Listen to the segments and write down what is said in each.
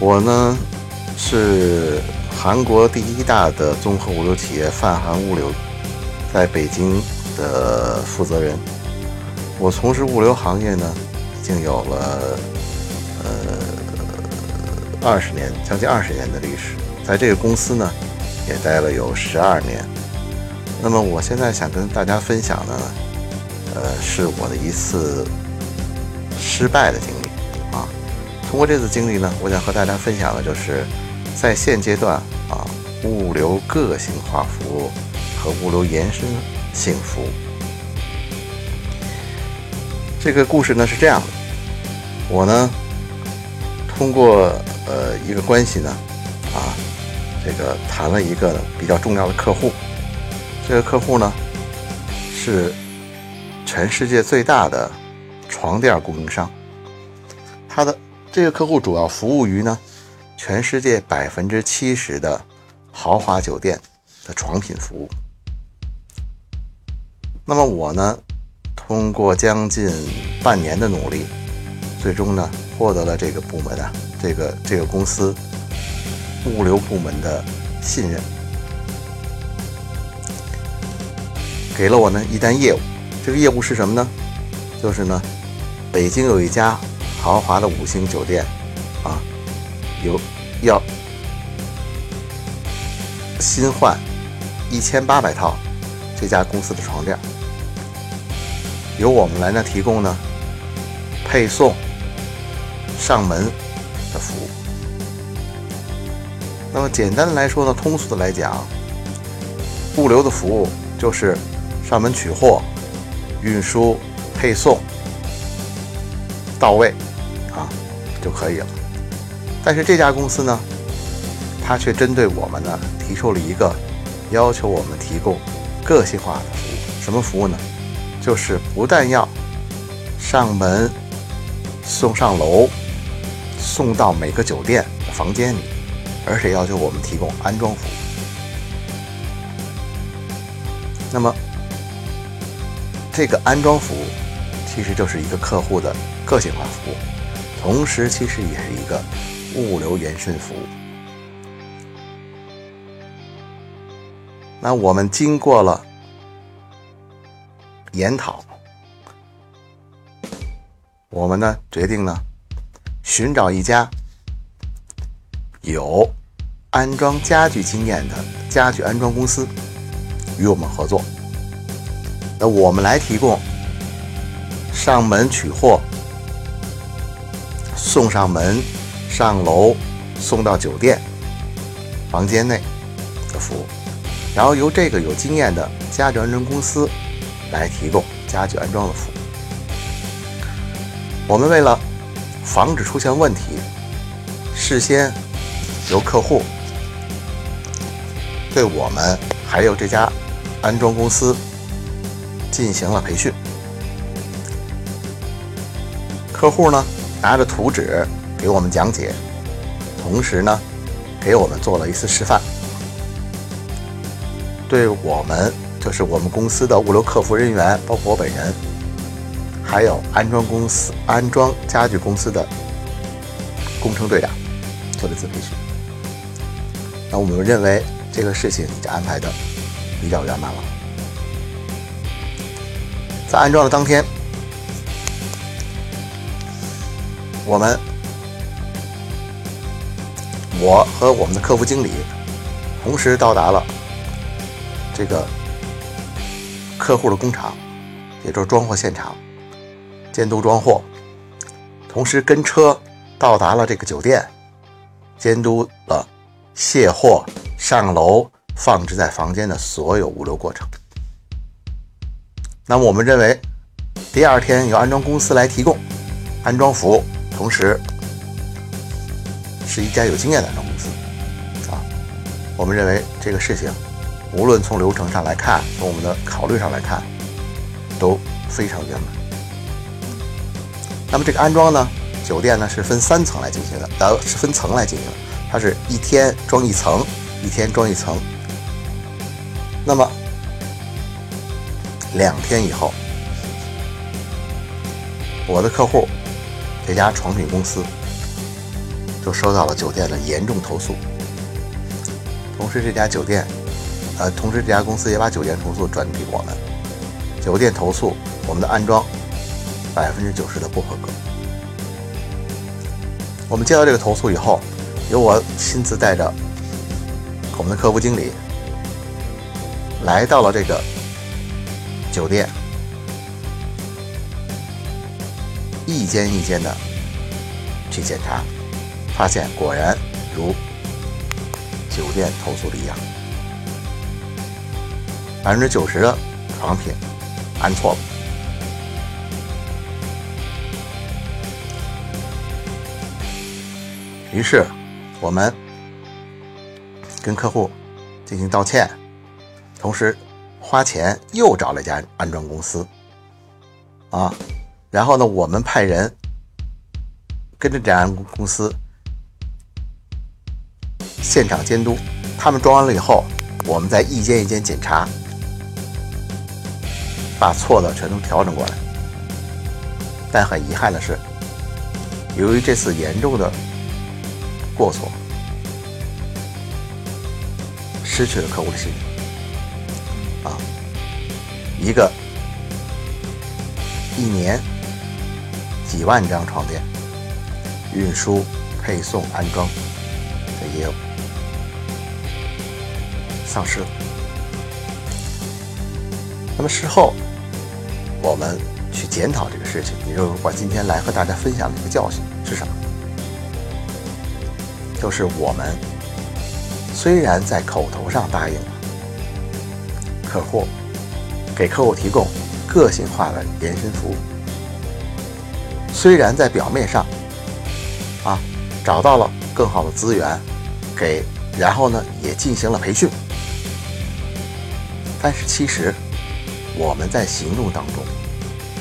我呢是韩国第一大的综合物流企业泛韩物流在北京的负责人。我从事物流行业呢，已经有了呃二十年，将近二十年的历史。在这个公司呢，也待了有十二年。那么我现在想跟大家分享的呢，呃，是我的一次失败的经历。通过这次经历呢，我想和大家分享的就是，在现阶段啊，物流个性化服务和物流延伸性服务。这个故事呢是这样的，我呢通过呃一个关系呢，啊，这个谈了一个比较重要的客户。这个客户呢是全世界最大的床垫供应商，他的这个客户主要服务于呢全世界百分之七十的豪华酒店的床品服务。那么我呢，通过将近半年的努力，最终呢获得了这个部门啊，这个这个公司物流部门的信任。给了我呢一单业务，这个业务是什么呢？就是呢，北京有一家豪华的五星酒店，啊，有要新换一千八百套这家公司的床垫，由我们来呢提供呢配送、上门的服务。那么简单来说呢，通俗的来讲，物流的服务就是。上门取货、运输、配送到位就可以了。但是这家公司呢，它却针对我们呢提出了一个要求，我们提供个性化的服务。什么服务呢？就是不但要上门送上楼，送到每个酒店房间里，而且要求我们提供安装服务。那么。这个安装服务其实就是一个客户的个性化服务，同时其实也是一个物流延伸服务。那我们经过了研讨，我们呢决定呢寻找一家有安装家具经验的家具安装公司与我们合作。那我们来提供上门取货、送上门、上楼、送到酒店房间内的服务，然后由这个有经验的家具安装公司来提供家具安装的服务。我们为了防止出现问题，事先由客户对我们还有这家安装公司。进行了培训，客户呢拿着图纸给我们讲解，同时呢给我们做了一次示范。对我们就是我们公司的物流客服人员，包括我本人，还有安装公司、安装家具公司的工程队长做了一次培训。那我们认为这个事情已经安排的比较圆满了。在安装的当天，我们我和我们的客服经理同时到达了这个客户的工厂，也就是装货现场，监督装货，同时跟车到达了这个酒店，监督了卸货、上楼、放置在房间的所有物流过程。那么我们认为，第二天由安装公司来提供安装服务，同时是一家有经验的安装公司啊。我们认为这个事情，无论从流程上来看，从我们的考虑上来看，都非常圆满。那么这个安装呢，酒店呢是分三层来进行的，呃，是分层来进行的，它是一天装一层，一天装一层。那么两天以后，我的客户这家床品公司就收到了酒店的严重投诉，同时这家酒店，呃，同时这家公司也把酒店投诉转给我们，酒店投诉我们的安装百分之九十的不合格。我们接到这个投诉以后，由我亲自带着我们的客服经理来到了这个酒店，一间一间的去检查，发现果然如酒店投诉的一样，百分之九十的床品安错了。于是，我们跟客户进行道歉，同时花钱又找了一家安装公司，啊，然后呢，我们派人跟着这家公司现场监督，他们装完了以后，我们再一间一间检查，把错的全都调整过来。但很遗憾的是，由于这次严重的过错，失去了客户的信任。啊，一个一年几万张床垫运输、配送、安装的业务丧失了。那么事后，我们去检讨这个事情，也就是我今天来和大家分享的一个教训是什么？就是我们虽然在口头上答应了客户，给客户提供个性化的延伸服务，虽然在表面上啊找到了更好的资源，给然后呢也进行了培训，但是其实我们在行动当中，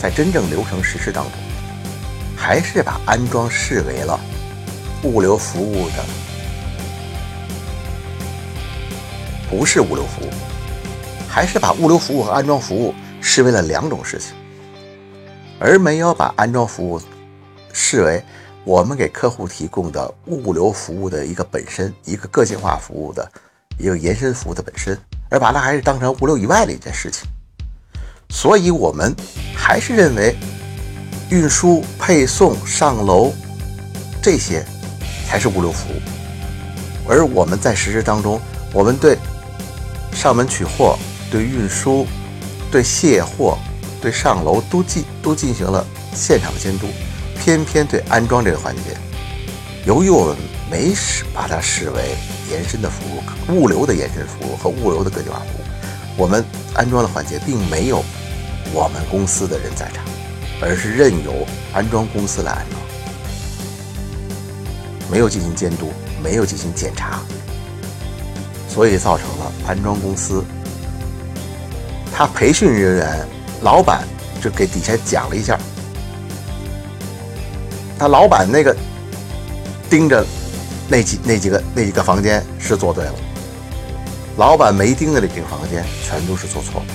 在真正流程实施当中，还是把安装视为了。物流服务的不是物流服务，还是把物流服务和安装服务视为了两种事情，而没有把安装服务视为我们给客户提供的物流服务的一个本身，一个个性化服务的一个延伸服务的本身，而把它还是当成物流以外的一件事情。所以，我们还是认为运输、配送、上楼这些。才是物流服务，而我们在实施当中，我们对上门取货、对运输、对卸货、对上楼都进都进行了现场监督，偏偏对安装这个环节，由于我们没视把它视为延伸的服务、物流的延伸服务和物流的个性化服务，我们安装的环节并没有我们公司的人在场，而是任由安装公司来安装。没有进行监督，没有进行检查，所以造成了安装公司，他培训人员，老板就给底下讲了一下，他老板那个盯着那几那几个那几个房间是做对了，老板没盯着那几个房间，全都是做错了，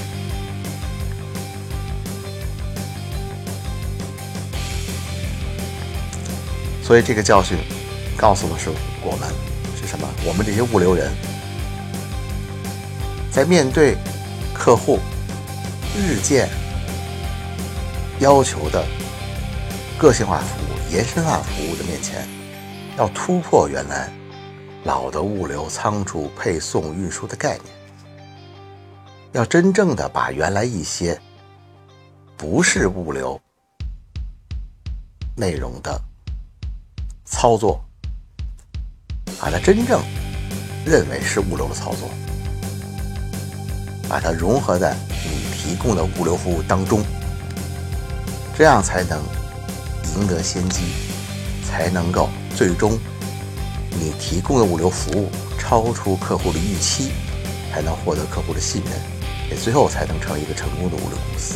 所以这个教训。告诉的是我们是什么？我们这些物流人，在面对客户日渐要求的个性化服务、延伸化服务的面前，要突破原来老的物流仓储、配送、运输的概念，要真正的把原来一些不是物流内容的操作。把它真正认为是物流的操作，把它融合在提供的物流服务当中，这样才能赢得先机，才能够最终你提供的物流服务超出客户的预期，才能获得客户的信任，也最后才能成为一个成功的物流公司。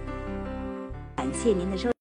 感谢您的收。